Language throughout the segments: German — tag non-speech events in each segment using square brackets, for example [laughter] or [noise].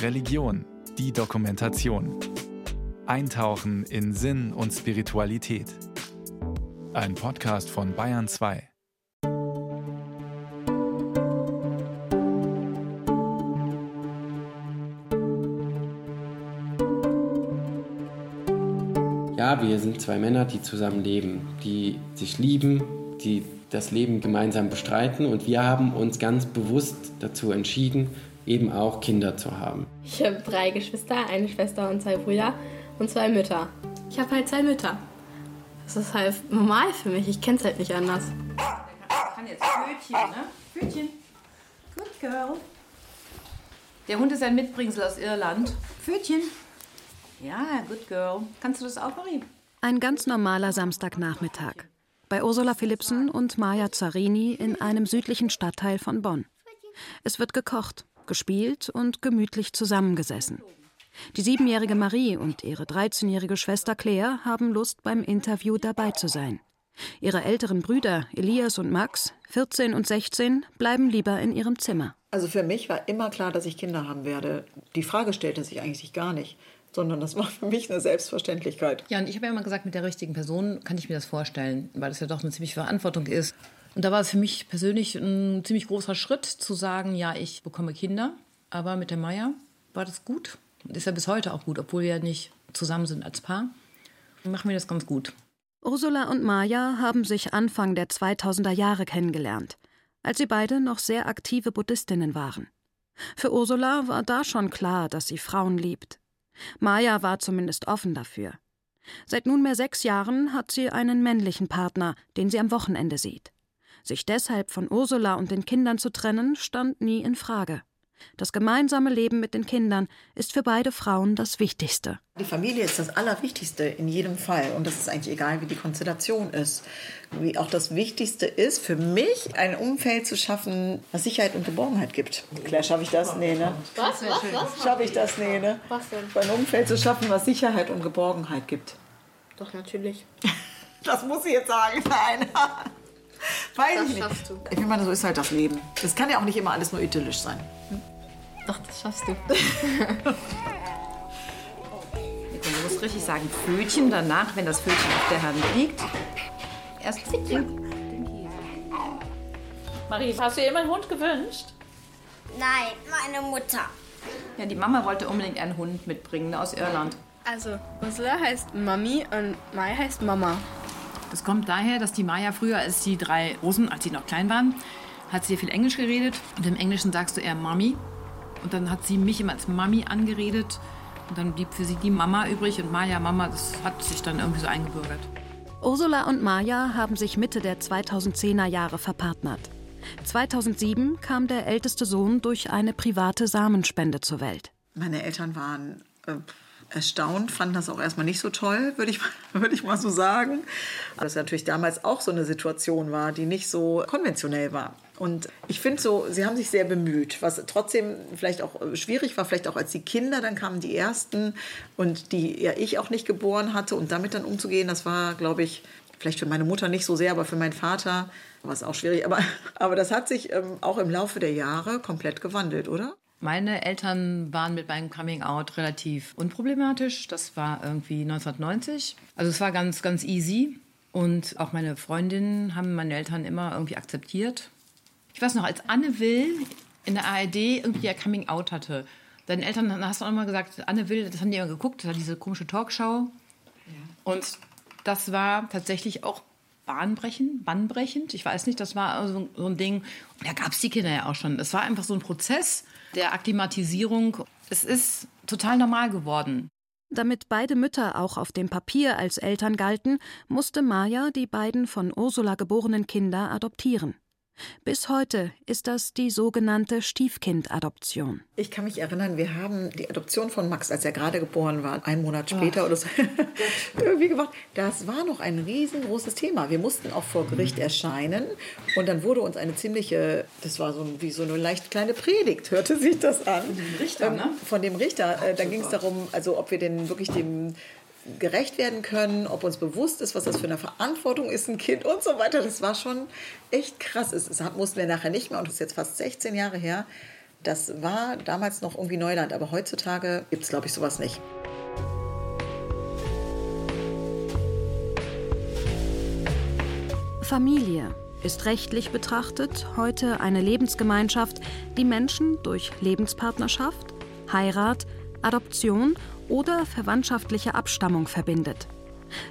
Religion, die Dokumentation. Eintauchen in Sinn und Spiritualität. Ein Podcast von Bayern 2. Ja, wir sind zwei Männer, die zusammen leben, die sich lieben, die das Leben gemeinsam bestreiten und wir haben uns ganz bewusst dazu entschieden, eben auch Kinder zu haben. Ich habe drei Geschwister, eine Schwester und zwei Brüder und zwei Mütter. Ich habe halt zwei Mütter. Das ist halt normal für mich, ich kenne es halt nicht anders. Ich kann jetzt Pfötchen, ne? Pfötchen. Good girl. Der Hund ist ein Mitbringsel aus Irland. Pfötchen. Ja, good girl. Kannst du das auch, Marie? Ein ganz normaler Samstagnachmittag. Bei Ursula Philipsen und Maja Zarini in einem südlichen Stadtteil von Bonn. Es wird gekocht, gespielt und gemütlich zusammengesessen. Die siebenjährige Marie und ihre 13-jährige Schwester Claire haben Lust, beim Interview dabei zu sein. Ihre älteren Brüder Elias und Max, 14 und 16, bleiben lieber in ihrem Zimmer. Also für mich war immer klar, dass ich Kinder haben werde. Die Frage stellte sich eigentlich gar nicht sondern das war für mich eine Selbstverständlichkeit. Ja, und ich habe ja immer gesagt, mit der richtigen Person kann ich mir das vorstellen, weil das ja doch eine ziemliche Verantwortung ist. Und da war es für mich persönlich ein ziemlich großer Schritt zu sagen, ja, ich bekomme Kinder. Aber mit der Maya war das gut. Und ist ja bis heute auch gut, obwohl wir ja nicht zusammen sind als Paar. Machen wir das ganz gut. Ursula und Maya haben sich Anfang der 2000er Jahre kennengelernt, als sie beide noch sehr aktive Buddhistinnen waren. Für Ursula war da schon klar, dass sie Frauen liebt. Maya war zumindest offen dafür. Seit nunmehr sechs Jahren hat sie einen männlichen Partner, den sie am Wochenende sieht. Sich deshalb von Ursula und den Kindern zu trennen, stand nie in Frage. Das gemeinsame Leben mit den Kindern ist für beide Frauen das Wichtigste. Die Familie ist das Allerwichtigste in jedem Fall. Und das ist eigentlich egal, wie die Konstellation ist. Wie auch das Wichtigste ist für mich, ein Umfeld zu schaffen, was Sicherheit und Geborgenheit gibt. Claire, schaffe ich das? Nee, ne? Was? Was? Was? Schaffe ich das? Nee, ne? Was denn? Ein Umfeld zu schaffen, was Sicherheit und Geborgenheit gibt. Doch, natürlich. [laughs] Das muss ich jetzt sagen. Nein. Weiß Das ich nicht. schaffst du. Ich meine, so ist halt das Leben. Es kann ja auch nicht immer alles nur idyllisch sein. Doch, das schaffst du. [laughs] Du musst richtig sagen, Pfötchen danach, wenn das Pfötchen auf der Hand liegt. Erst Marie, hast du dir immer einen Hund gewünscht? Nein, meine Mutter. Ja, die Mama wollte unbedingt einen Hund mitbringen aus Irland. Also, Ursula heißt Mami und Mai heißt Mama. Das kommt daher, dass die Maya früher, als die drei Rosen, als sie noch klein waren, hat sie viel Englisch geredet. Und im Englischen sagst du eher Mami. Und dann hat sie mich immer als Mami angeredet. Und dann blieb für sie die Mama übrig. Und Maya, Mama, das hat sich dann irgendwie so eingebürgert. Ursula und Maja haben sich Mitte der 2010er Jahre verpartnert. 2007 kam der älteste Sohn durch eine private Samenspende zur Welt. Meine Eltern waren äh, erstaunt, fanden das auch erstmal nicht so toll, würde ich, mal- [laughs] würde ich mal so sagen. Aber es natürlich damals auch so eine Situation war, die nicht so konventionell war. Und ich finde so, sie haben sich sehr bemüht, was trotzdem vielleicht auch äh, schwierig war, vielleicht auch als die Kinder, dann kamen die ersten und die ja ich auch nicht geboren hatte und damit dann umzugehen, das war, glaube ich, vielleicht für meine Mutter nicht so sehr, aber für meinen Vater war es auch schwierig. Aber, [laughs] aber das hat sich ähm, auch im Laufe der Jahre komplett gewandelt, oder? Meine Eltern waren mit meinem Coming Out relativ unproblematisch. Das war irgendwie 1990. Also es war ganz, ganz easy. Und auch meine Freundinnen haben meine Eltern immer irgendwie akzeptiert. Ich weiß noch, als Anne Will in der ARD irgendwie ihr Coming Out hatte, deinen Eltern dann hast du auch immer gesagt, Anne Will, das haben die immer geguckt, das war diese komische Talkshow. Und das war tatsächlich auch bahnbrechend, bahnbrechend. Ich weiß nicht, das war so, so ein Ding. Da gab es die Kinder ja auch schon. Es war einfach so ein Prozess der Akklimatisierung. Es ist total normal geworden. Damit beide Mütter auch auf dem Papier als Eltern galten, musste Maja die beiden von Ursula geborenen Kinder adoptieren. Bis heute ist das die sogenannte Stiefkindadoption. Ich kann mich erinnern, wir haben die Adoption von Max, als er gerade geboren war, einen Monat später oder so, [laughs] irgendwie gemacht. Das war noch ein riesengroßes Thema. Wir mussten auch vor Gericht erscheinen und dann wurde uns eine ziemliche, das war so wie so eine leicht kleine Predigt, hörte sich das an. Von dem Richter, ne? Von dem Richter. Äh, Dann ging es darum, also ob wir denn wirklich dem gerecht werden können, ob uns bewusst ist, was das für eine Verantwortung ist, ein Kind und so weiter. Das war schon echt krass. Es, es mussten wir nachher nicht mehr, und das ist jetzt fast 16 Jahre her, Das war damals noch irgendwie Neuland, aber heutzutage gibt es, glaube ich, sowas nicht. Familie ist rechtlich betrachtet heute eine Lebensgemeinschaft, die Menschen durch Lebenspartnerschaft, Heirat, Adoption oder verwandtschaftliche Abstammung verbindet.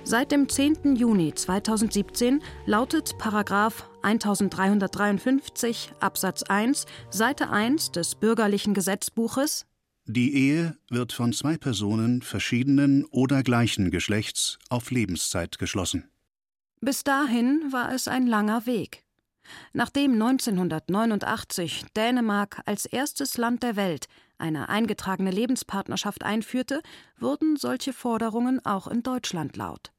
Seit dem 10. Juni 2017 lautet Paragraph 1353 Absatz 1 Seite 1 des bürgerlichen Gesetzbuches Die Ehe wird von zwei Personen verschiedenen oder gleichen Geschlechts auf Lebenszeit geschlossen. Bis dahin war es ein langer Weg. Nachdem 1989 Dänemark als erstes Land der Welt eine eingetragene Lebenspartnerschaft einführte, wurden solche Forderungen auch in Deutschland laut.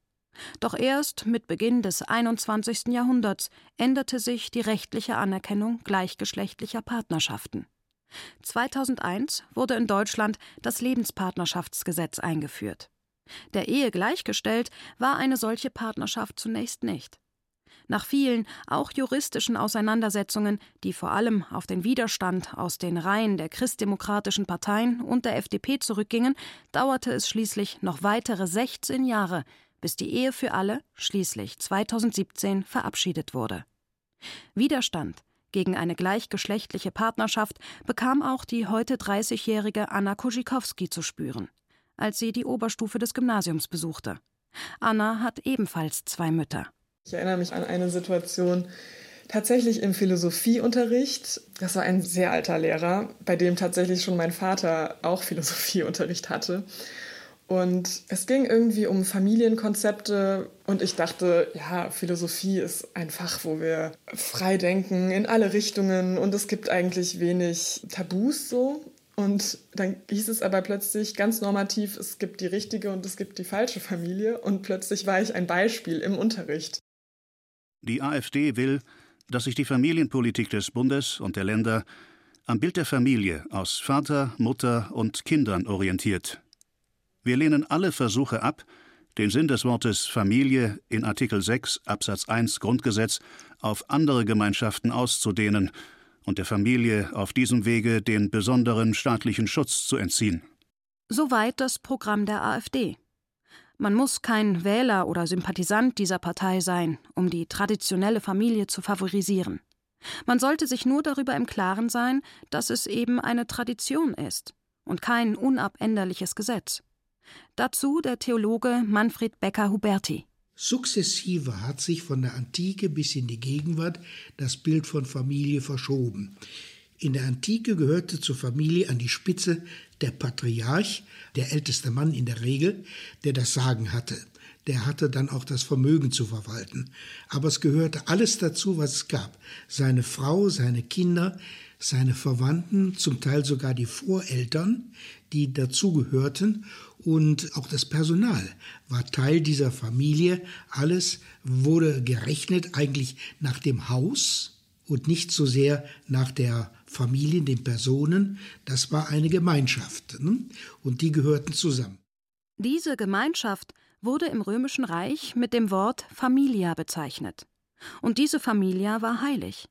Doch erst mit Beginn des 21. Jahrhunderts änderte sich die rechtliche Anerkennung gleichgeschlechtlicher Partnerschaften. 2001 wurde in Deutschland das Lebenspartnerschaftsgesetz eingeführt. Der Ehe gleichgestellt war eine solche Partnerschaft zunächst nicht. Nach vielen, auch juristischen Auseinandersetzungen, die vor allem auf den Widerstand aus den Reihen der christdemokratischen Parteien und der FDP zurückgingen, dauerte es schließlich noch weitere 16 Jahre, bis die Ehe für alle schließlich 2017 verabschiedet wurde. Widerstand gegen eine gleichgeschlechtliche Partnerschaft bekam auch die heute 30-jährige Anna Koschikowski zu spüren als sie die Oberstufe des Gymnasiums besuchte. Anna hat ebenfalls zwei Mütter. Ich erinnere mich an eine Situation, tatsächlich im Philosophieunterricht. Das war ein sehr alter Lehrer, bei dem tatsächlich schon mein Vater auch [laughs] Philosophieunterricht hatte. Und es ging irgendwie um Familienkonzepte und ich dachte, ja, Philosophie ist ein Fach, wo wir frei denken in alle Richtungen und es gibt eigentlich wenig Tabus so. Und dann hieß es aber plötzlich ganz normativ, es gibt die richtige und es gibt die falsche Familie. Und plötzlich war ich ein Beispiel im Unterricht. Die AfD will, dass sich die Familienpolitik des Bundes und der Länder am Bild der Familie aus Vater, Mutter und Kindern orientiert. Wir lehnen alle Versuche ab, den Sinn des Wortes Familie in Artikel 6 Absatz 1 Grundgesetz auf andere Gemeinschaften auszudehnen und der Familie auf diesem Wege den besonderen staatlichen Schutz zu entziehen. Soweit das Programm der AfD. Man muss kein Wähler oder Sympathisant dieser Partei sein, um die traditionelle Familie zu favorisieren. Man sollte sich nur darüber im Klaren sein, dass es eben eine Tradition ist und kein unabänderliches Gesetz. Dazu der Theologe Manfred Becker-Huberti. Sukzessive hat sich von der Antike bis in die Gegenwart das Bild von Familie verschoben. In der Antike gehörte zur Familie an die Spitze der Patriarch, der älteste Mann in der Regel, der das Sagen hatte. Der hatte dann auch das Vermögen zu verwalten. Aber es gehörte alles dazu, was es gab. Seine Frau, seine Kinder, seine Verwandten, zum Teil sogar die Voreltern, die dazugehörten und auch das Personal war Teil dieser Familie. Alles wurde gerechnet eigentlich nach dem Haus und nicht so sehr nach der Familie, den Personen. Das war eine Gemeinschaft ne? und die gehörten zusammen. Diese Gemeinschaft wurde im Römischen Reich mit dem Wort Familia bezeichnet. Und diese Familia war heilig.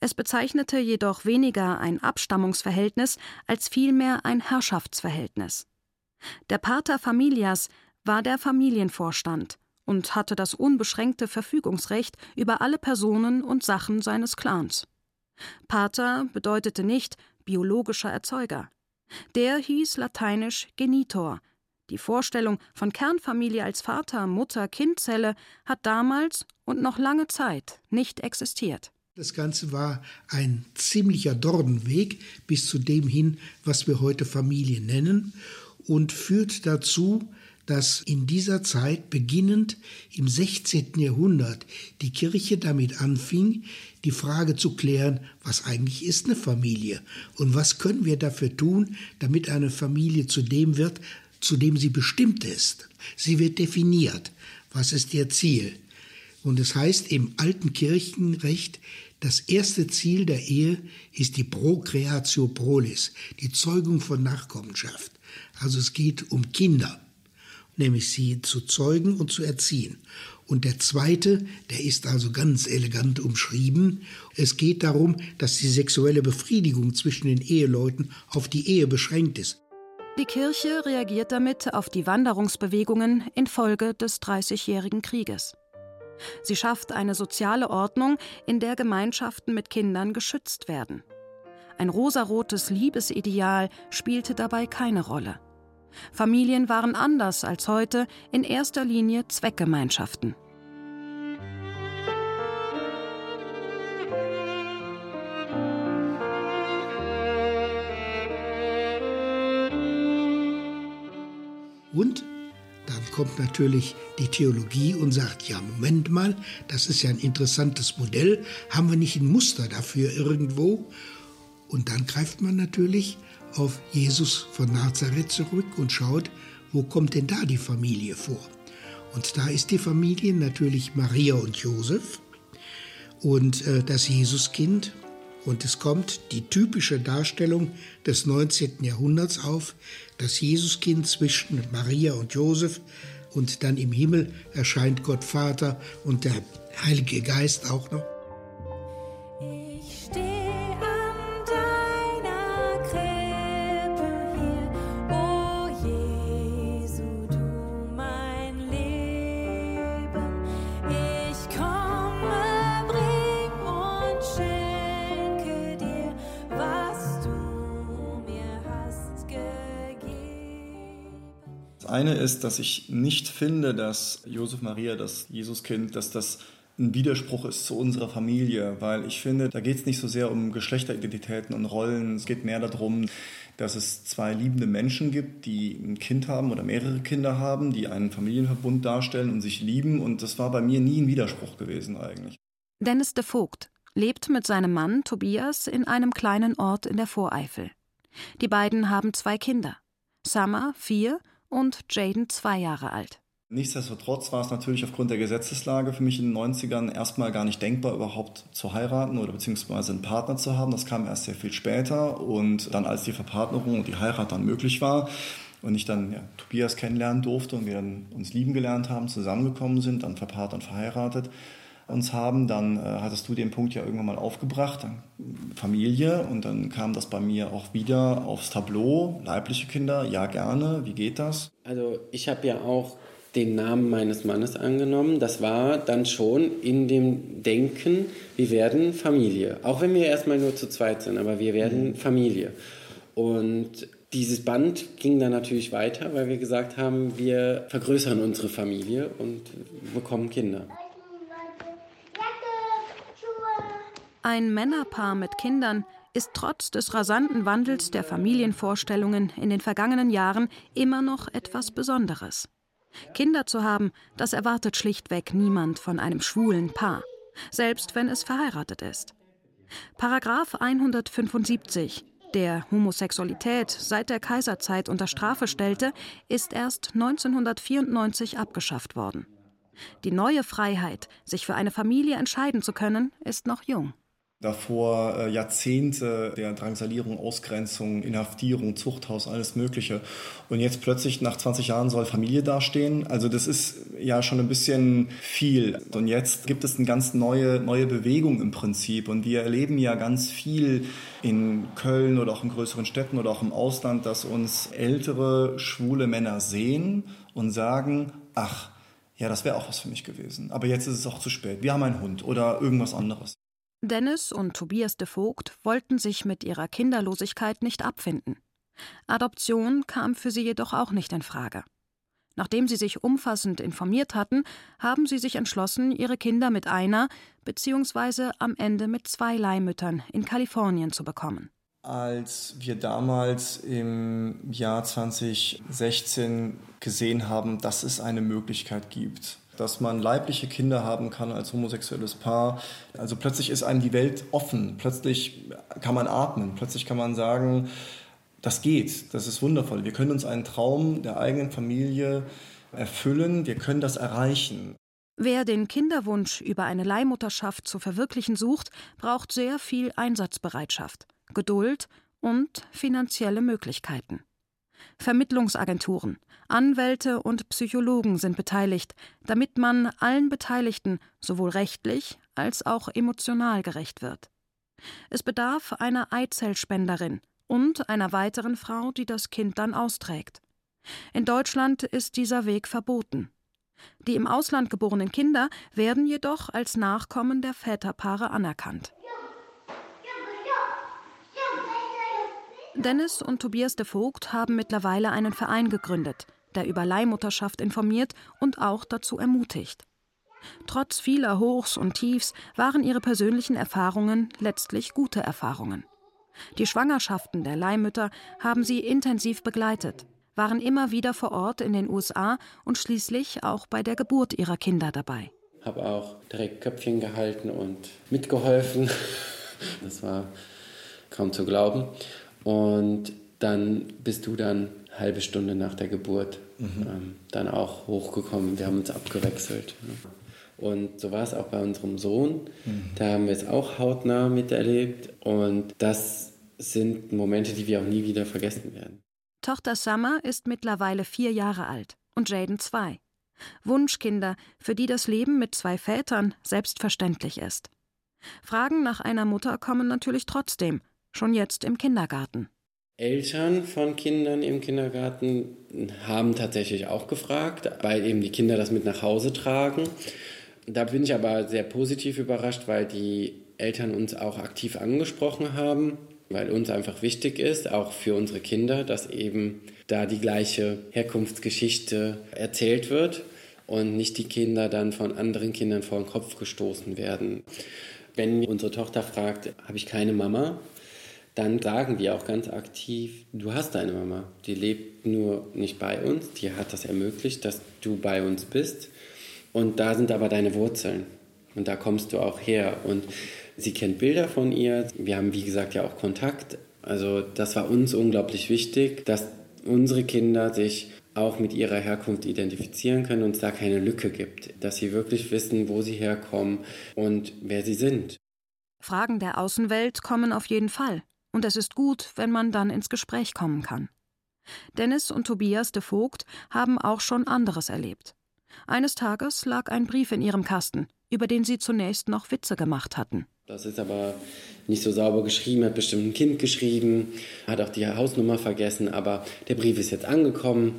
Es bezeichnete jedoch weniger ein Abstammungsverhältnis als vielmehr ein Herrschaftsverhältnis. Der Pater Familias war der Familienvorstand und hatte das unbeschränkte Verfügungsrecht über alle Personen und Sachen seines Clans. Pater bedeutete nicht biologischer Erzeuger. Der hieß lateinisch Genitor. Die Vorstellung von Kernfamilie als Vater, Mutter, Kindzelle hat damals und noch lange Zeit nicht existiert. Das Ganze war ein ziemlicher Dornweg bis zu dem hin, was wir heute Familie nennen und führt dazu, dass in dieser Zeit, beginnend im 16. Jahrhundert, die Kirche damit anfing, die Frage zu klären, was eigentlich ist eine Familie und was können wir dafür tun, damit eine Familie zu dem wird, zu dem sie bestimmt ist. Sie wird definiert. Was ist ihr Ziel? Und es heißt im alten Kirchenrecht, das erste Ziel der Ehe ist die Procreatio prolis, die Zeugung von Nachkommenschaft. Also es geht um Kinder. Nämlich sie zu zeugen und zu erziehen. Und der zweite, der ist also ganz elegant umschrieben. Es geht darum, dass die sexuelle Befriedigung zwischen den Eheleuten auf die Ehe beschränkt ist. Die Kirche reagiert damit auf die Wanderungsbewegungen infolge des Dreißigjährigen Krieges. Sie schafft eine soziale Ordnung, in der Gemeinschaften mit Kindern geschützt werden. Ein rosarotes Liebesideal spielte dabei keine Rolle. Familien waren anders als heute in erster Linie Zweckgemeinschaften. Und dann kommt natürlich die Theologie und sagt, ja, Moment mal, das ist ja ein interessantes Modell, haben wir nicht ein Muster dafür irgendwo? Und dann greift man natürlich auf Jesus von Nazareth zurück und schaut, wo kommt denn da die Familie vor? Und da ist die Familie natürlich Maria und Josef und äh, das Jesuskind. Und es kommt die typische Darstellung des 19. Jahrhunderts auf, das Jesuskind zwischen Maria und Josef und dann im Himmel erscheint Gott Vater und der Heilige Geist auch noch. Eine ist, dass ich nicht finde, dass Josef Maria, das Jesuskind, dass das ein Widerspruch ist zu unserer Familie, weil ich finde, da geht es nicht so sehr um Geschlechteridentitäten und Rollen. Es geht mehr darum, dass es zwei liebende Menschen gibt, die ein Kind haben oder mehrere Kinder haben, die einen Familienverbund darstellen und sich lieben. Und das war bei mir nie ein Widerspruch gewesen eigentlich. Dennis de Vogt lebt mit seinem Mann Tobias in einem kleinen Ort in der Voreifel. Die beiden haben zwei Kinder. Summer, vier, und Jaden zwei Jahre alt. Nichtsdestotrotz war es natürlich aufgrund der Gesetzeslage für mich in den 90ern erstmal gar nicht denkbar, überhaupt zu heiraten oder beziehungsweise einen Partner zu haben. Das kam erst sehr viel später und dann, als die Verpartnerung und die Heirat dann möglich war und ich dann ja, Tobias kennenlernen durfte und wir dann uns lieben gelernt haben, zusammengekommen sind, dann verpartnert und verheiratet, uns haben, dann äh, hattest du den Punkt ja irgendwann mal aufgebracht, Familie und dann kam das bei mir auch wieder aufs Tableau, leibliche Kinder, ja gerne, wie geht das? Also ich habe ja auch den Namen meines Mannes angenommen. Das war dann schon in dem Denken, wir werden Familie. Auch wenn wir erstmal nur zu zweit sind, aber wir werden mhm. Familie. Und dieses Band ging dann natürlich weiter, weil wir gesagt haben, wir vergrößern unsere Familie und bekommen Kinder. Ein Männerpaar mit Kindern ist trotz des rasanten Wandels der Familienvorstellungen in den vergangenen Jahren immer noch etwas Besonderes. Kinder zu haben, das erwartet schlichtweg niemand von einem schwulen Paar, selbst wenn es verheiratet ist. Paragraph 175, der Homosexualität seit der Kaiserzeit unter Strafe stellte, ist erst 1994 abgeschafft worden. Die neue Freiheit, sich für eine Familie entscheiden zu können, ist noch jung. Davor äh, Jahrzehnte der Drangsalierung, Ausgrenzung, Inhaftierung, Zuchthaus, alles Mögliche. Und jetzt plötzlich nach 20 Jahren soll Familie dastehen. Also das ist ja schon ein bisschen viel. Und jetzt gibt es eine ganz neue, neue Bewegung im Prinzip. Und wir erleben ja ganz viel in Köln oder auch in größeren Städten oder auch im Ausland, dass uns ältere, schwule Männer sehen und sagen, ach, ja, das wäre auch was für mich gewesen. Aber jetzt ist es auch zu spät. Wir haben einen Hund oder irgendwas anderes. Dennis und Tobias de Vogt wollten sich mit ihrer Kinderlosigkeit nicht abfinden. Adoption kam für sie jedoch auch nicht in Frage. Nachdem sie sich umfassend informiert hatten, haben sie sich entschlossen, ihre Kinder mit einer bzw. am Ende mit zwei Leihmüttern in Kalifornien zu bekommen. Als wir damals im Jahr 2016 gesehen haben, dass es eine Möglichkeit gibt, dass man leibliche Kinder haben kann als homosexuelles Paar. Also plötzlich ist einem die Welt offen, plötzlich kann man atmen, plötzlich kann man sagen, das geht, das ist wundervoll. Wir können uns einen Traum der eigenen Familie erfüllen, wir können das erreichen. Wer den Kinderwunsch über eine Leihmutterschaft zu verwirklichen sucht, braucht sehr viel Einsatzbereitschaft, Geduld und finanzielle Möglichkeiten. Vermittlungsagenturen, Anwälte und Psychologen sind beteiligt, damit man allen Beteiligten sowohl rechtlich als auch emotional gerecht wird. Es bedarf einer Eizellspenderin und einer weiteren Frau, die das Kind dann austrägt. In Deutschland ist dieser Weg verboten. Die im Ausland geborenen Kinder werden jedoch als Nachkommen der Väterpaare anerkannt. Dennis und Tobias de Vogt haben mittlerweile einen Verein gegründet, der über Leihmutterschaft informiert und auch dazu ermutigt. Trotz vieler Hochs und Tiefs waren ihre persönlichen Erfahrungen letztlich gute Erfahrungen. Die Schwangerschaften der Leihmütter haben sie intensiv begleitet, waren immer wieder vor Ort in den USA und schließlich auch bei der Geburt ihrer Kinder dabei. Habe auch direkt Köpfchen gehalten und mitgeholfen. Das war kaum zu glauben. Und dann bist du dann eine halbe Stunde nach der Geburt mhm. ähm, dann auch hochgekommen. Wir haben uns abgewechselt. Ne? Und so war es auch bei unserem Sohn. Mhm. Da haben wir es auch hautnah miterlebt. Und das sind Momente, die wir auch nie wieder vergessen werden. Tochter Summer ist mittlerweile vier Jahre alt und Jaden zwei. Wunschkinder, für die das Leben mit zwei Vätern selbstverständlich ist. Fragen nach einer Mutter kommen natürlich trotzdem, schon jetzt im Kindergarten. Eltern von Kindern im Kindergarten haben tatsächlich auch gefragt, weil eben die Kinder das mit nach Hause tragen. Da bin ich aber sehr positiv überrascht, weil die Eltern uns auch aktiv angesprochen haben, weil uns einfach wichtig ist, auch für unsere Kinder, dass eben da die gleiche Herkunftsgeschichte erzählt wird und nicht die Kinder dann von anderen Kindern vor den Kopf gestoßen werden. Wenn unsere Tochter fragt, habe ich keine Mama, dann sagen wir auch ganz aktiv, du hast deine Mama. Die lebt nur nicht bei uns, die hat das ermöglicht, dass du bei uns bist. Und da sind aber deine Wurzeln. Und da kommst du auch her. Und sie kennt Bilder von ihr. Wir haben, wie gesagt, ja auch Kontakt. Also das war uns unglaublich wichtig, dass unsere Kinder sich auch mit ihrer Herkunft identifizieren können und es da keine Lücke gibt. Dass sie wirklich wissen, wo sie herkommen und wer sie sind. Fragen der Außenwelt kommen auf jeden Fall. Und es ist gut, wenn man dann ins Gespräch kommen kann. Dennis und Tobias de Vogt haben auch schon anderes erlebt. Eines Tages lag ein Brief in ihrem Kasten, über den sie zunächst noch Witze gemacht hatten. Das ist aber nicht so sauber geschrieben, hat bestimmt ein Kind geschrieben, hat auch die Hausnummer vergessen, aber der Brief ist jetzt angekommen,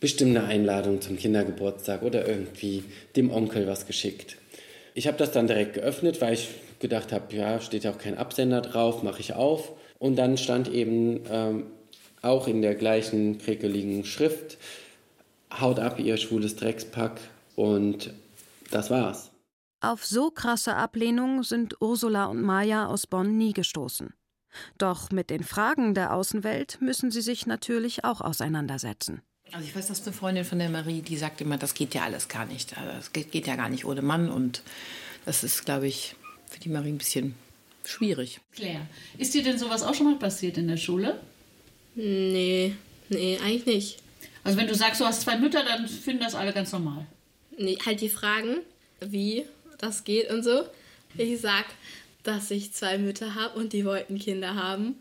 bestimmt eine Einladung zum Kindergeburtstag oder irgendwie dem Onkel was geschickt. Ich habe das dann direkt geöffnet, weil ich gedacht habe, ja, steht ja auch kein Absender drauf, mache ich auf. Und dann stand eben ähm, auch in der gleichen krekeligen Schrift, haut ab, ihr schwules Dreckspack. Und das war's. Auf so krasse Ablehnung sind Ursula und Maja aus Bonn nie gestoßen. Doch mit den Fragen der Außenwelt müssen sie sich natürlich auch auseinandersetzen. Also ich weiß, dass eine Freundin von der Marie, die sagt immer, das geht ja alles gar nicht. Das also geht, geht ja gar nicht ohne Mann. Und das ist, glaube ich, für die Marie ein bisschen schwierig. Claire, ist dir denn sowas auch schon mal passiert in der Schule? Nee, nee, eigentlich nicht. Also wenn du sagst, du hast zwei Mütter, dann finden das alle ganz normal. Nee, halt die Fragen, wie das geht und so. Ich sag, dass ich zwei Mütter habe und die wollten Kinder haben.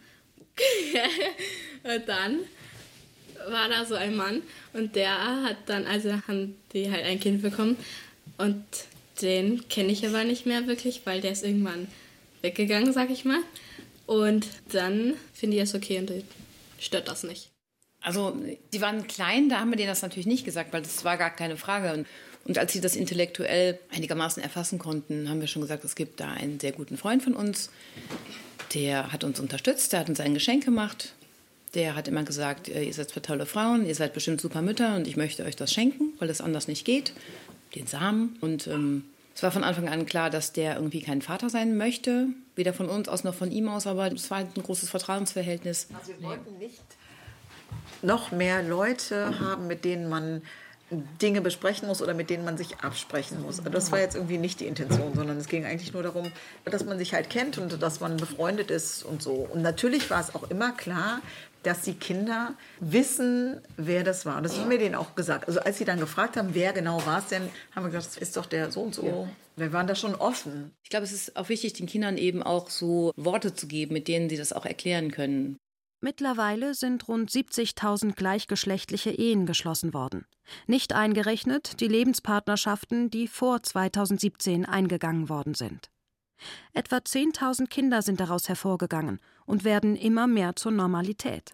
[laughs] und dann war da so ein Mann und der hat dann, also haben die halt ein Kind bekommen und den kenne ich aber nicht mehr wirklich, weil der ist irgendwann weggegangen, sag ich mal. Und dann finde ich es okay und stört das nicht. Also, die waren klein, da haben wir denen das natürlich nicht gesagt, weil das war gar keine Frage. Und, und als sie das intellektuell einigermaßen erfassen konnten, haben wir schon gesagt, es gibt da einen sehr guten Freund von uns, der hat uns unterstützt, der hat uns ein Geschenk gemacht. Der hat immer gesagt, ihr seid zwei tolle Frauen, ihr seid bestimmt super Mütter und ich möchte euch das schenken, weil es anders nicht geht. Den Samen. Und ähm, es war von Anfang an klar, dass der irgendwie kein Vater sein möchte, weder von uns aus noch von ihm aus, aber es war halt ein großes Vertrauensverhältnis. Also wir wollten nicht noch mehr Leute haben, mit denen man Dinge besprechen muss oder mit denen man sich absprechen muss. Also das war jetzt irgendwie nicht die Intention, sondern es ging eigentlich nur darum, dass man sich halt kennt und dass man befreundet ist und so. Und natürlich war es auch immer klar, dass die Kinder wissen, wer das war. Das haben wir denen auch gesagt. Also als sie dann gefragt haben, wer genau war es denn, haben wir gesagt, das ist doch der so und so. Ja. Wir waren da schon offen. Ich glaube, es ist auch wichtig, den Kindern eben auch so Worte zu geben, mit denen sie das auch erklären können. Mittlerweile sind rund 70.000 gleichgeschlechtliche Ehen geschlossen worden. Nicht eingerechnet die Lebenspartnerschaften, die vor 2017 eingegangen worden sind. Etwa 10.000 Kinder sind daraus hervorgegangen und werden immer mehr zur Normalität.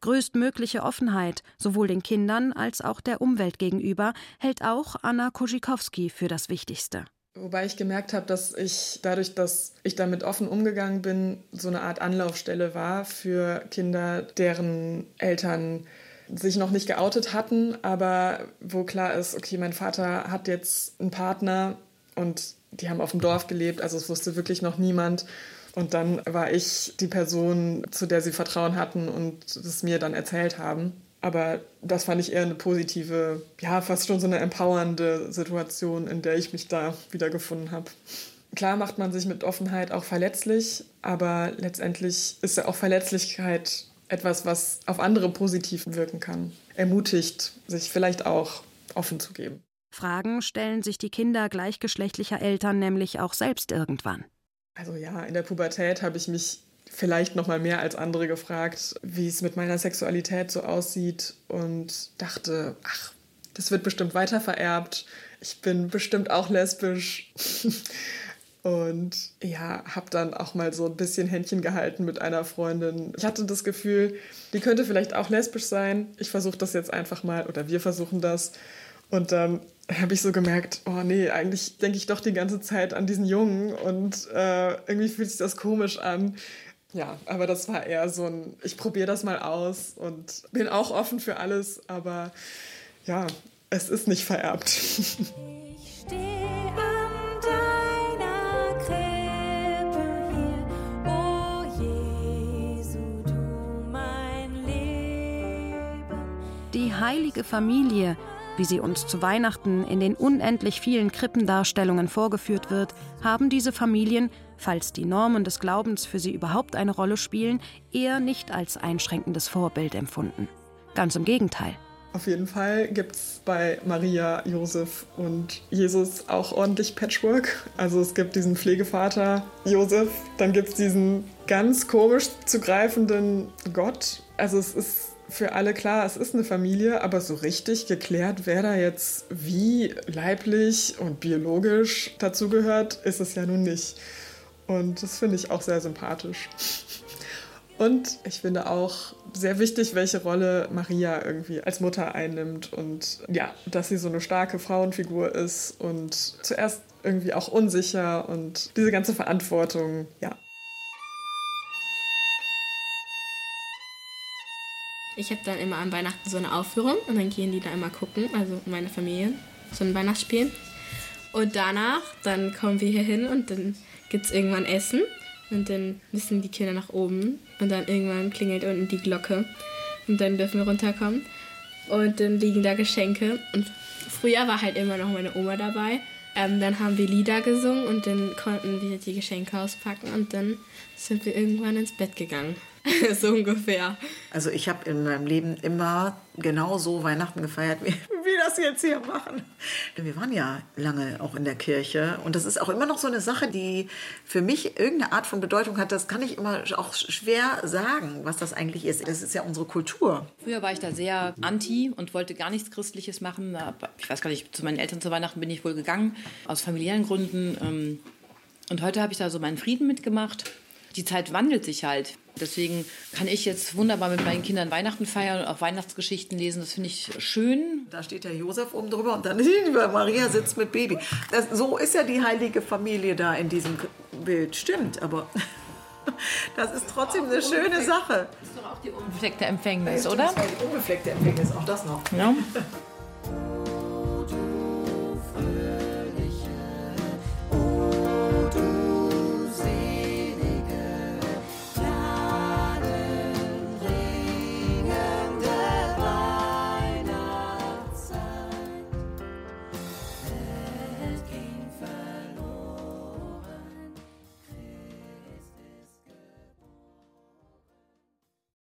Größtmögliche Offenheit sowohl den Kindern als auch der Umwelt gegenüber hält auch Anna Koschikowski für das Wichtigste. Wobei ich gemerkt habe, dass ich dadurch, dass ich damit offen umgegangen bin, so eine Art Anlaufstelle war für Kinder, deren Eltern sich noch nicht geoutet hatten, aber wo klar ist, okay, mein Vater hat jetzt einen Partner und die haben auf dem Dorf gelebt, also es wusste wirklich noch niemand. Und dann war ich die Person, zu der sie Vertrauen hatten und es mir dann erzählt haben. Aber das fand ich eher eine positive, ja, fast schon so eine empowernde Situation, in der ich mich da wiedergefunden habe. Klar macht man sich mit Offenheit auch verletzlich, aber letztendlich ist ja auch Verletzlichkeit etwas, was auf andere positiv wirken kann. Ermutigt, sich vielleicht auch offen zu geben. Fragen stellen sich die Kinder gleichgeschlechtlicher Eltern nämlich auch selbst irgendwann. Also ja, in der Pubertät habe ich mich vielleicht noch mal mehr als andere gefragt, wie es mit meiner Sexualität so aussieht und dachte, ach, das wird bestimmt weiter vererbt. Ich bin bestimmt auch lesbisch. [laughs] und ja, habe dann auch mal so ein bisschen Händchen gehalten mit einer Freundin. Ich hatte das Gefühl, die könnte vielleicht auch lesbisch sein. Ich versuche das jetzt einfach mal oder wir versuchen das. Und dann habe ich so gemerkt, oh nee, eigentlich denke ich doch die ganze Zeit an diesen Jungen und äh, irgendwie fühlt sich das komisch an. Ja, aber das war eher so ein, ich probiere das mal aus und bin auch offen für alles, aber ja, es ist nicht vererbt. [laughs] heilige Familie wie sie uns zu Weihnachten in den unendlich vielen Krippendarstellungen vorgeführt wird, haben diese Familien, falls die Normen des Glaubens für sie überhaupt eine Rolle spielen, eher nicht als einschränkendes Vorbild empfunden. Ganz im Gegenteil. Auf jeden Fall gibt es bei Maria, Josef und Jesus auch ordentlich Patchwork. Also es gibt diesen Pflegevater Josef, dann gibt es diesen ganz komisch zu greifenden Gott. Also es ist für alle klar, es ist eine Familie, aber so richtig geklärt, wer da jetzt wie leiblich und biologisch dazugehört, ist es ja nun nicht. Und das finde ich auch sehr sympathisch. Und ich finde auch sehr wichtig, welche Rolle Maria irgendwie als Mutter einnimmt und ja, dass sie so eine starke Frauenfigur ist und zuerst irgendwie auch unsicher und diese ganze Verantwortung, ja, Ich habe dann immer an Weihnachten so eine Aufführung und dann gehen die da immer gucken, also meine Familie, so ein Weihnachtsspiel. Und danach, dann kommen wir hier hin und dann gibt es irgendwann Essen und dann müssen die Kinder nach oben und dann irgendwann klingelt unten die Glocke und dann dürfen wir runterkommen und dann liegen da Geschenke und früher war halt immer noch meine Oma dabei. Ähm, dann haben wir Lieder gesungen und dann konnten wir die Geschenke auspacken und dann sind wir irgendwann ins Bett gegangen. [laughs] so ungefähr. Also ich habe in meinem Leben immer genau so Weihnachten gefeiert, wie [laughs] wir das jetzt hier machen. Wir waren ja lange auch in der Kirche und das ist auch immer noch so eine Sache, die für mich irgendeine Art von Bedeutung hat. Das kann ich immer auch schwer sagen, was das eigentlich ist. Das ist ja unsere Kultur. Früher war ich da sehr anti und wollte gar nichts Christliches machen. Ich weiß gar nicht, zu meinen Eltern zu Weihnachten bin ich wohl gegangen, aus familiären Gründen. Ähm, und heute habe ich da so meinen Frieden mitgemacht die Zeit wandelt sich halt. Deswegen kann ich jetzt wunderbar mit meinen Kindern Weihnachten feiern und auch Weihnachtsgeschichten lesen. Das finde ich schön. Da steht der Josef oben drüber und dann [laughs] Maria sitzt mit Baby. Das, so ist ja die heilige Familie da in diesem Bild. Stimmt, aber [laughs] das ist trotzdem eine schöne Sache. Das ist doch auch die unbefleckte Empfängnis, oder? Das war die unbefleckte Empfängnis, auch das noch. Ja. [laughs]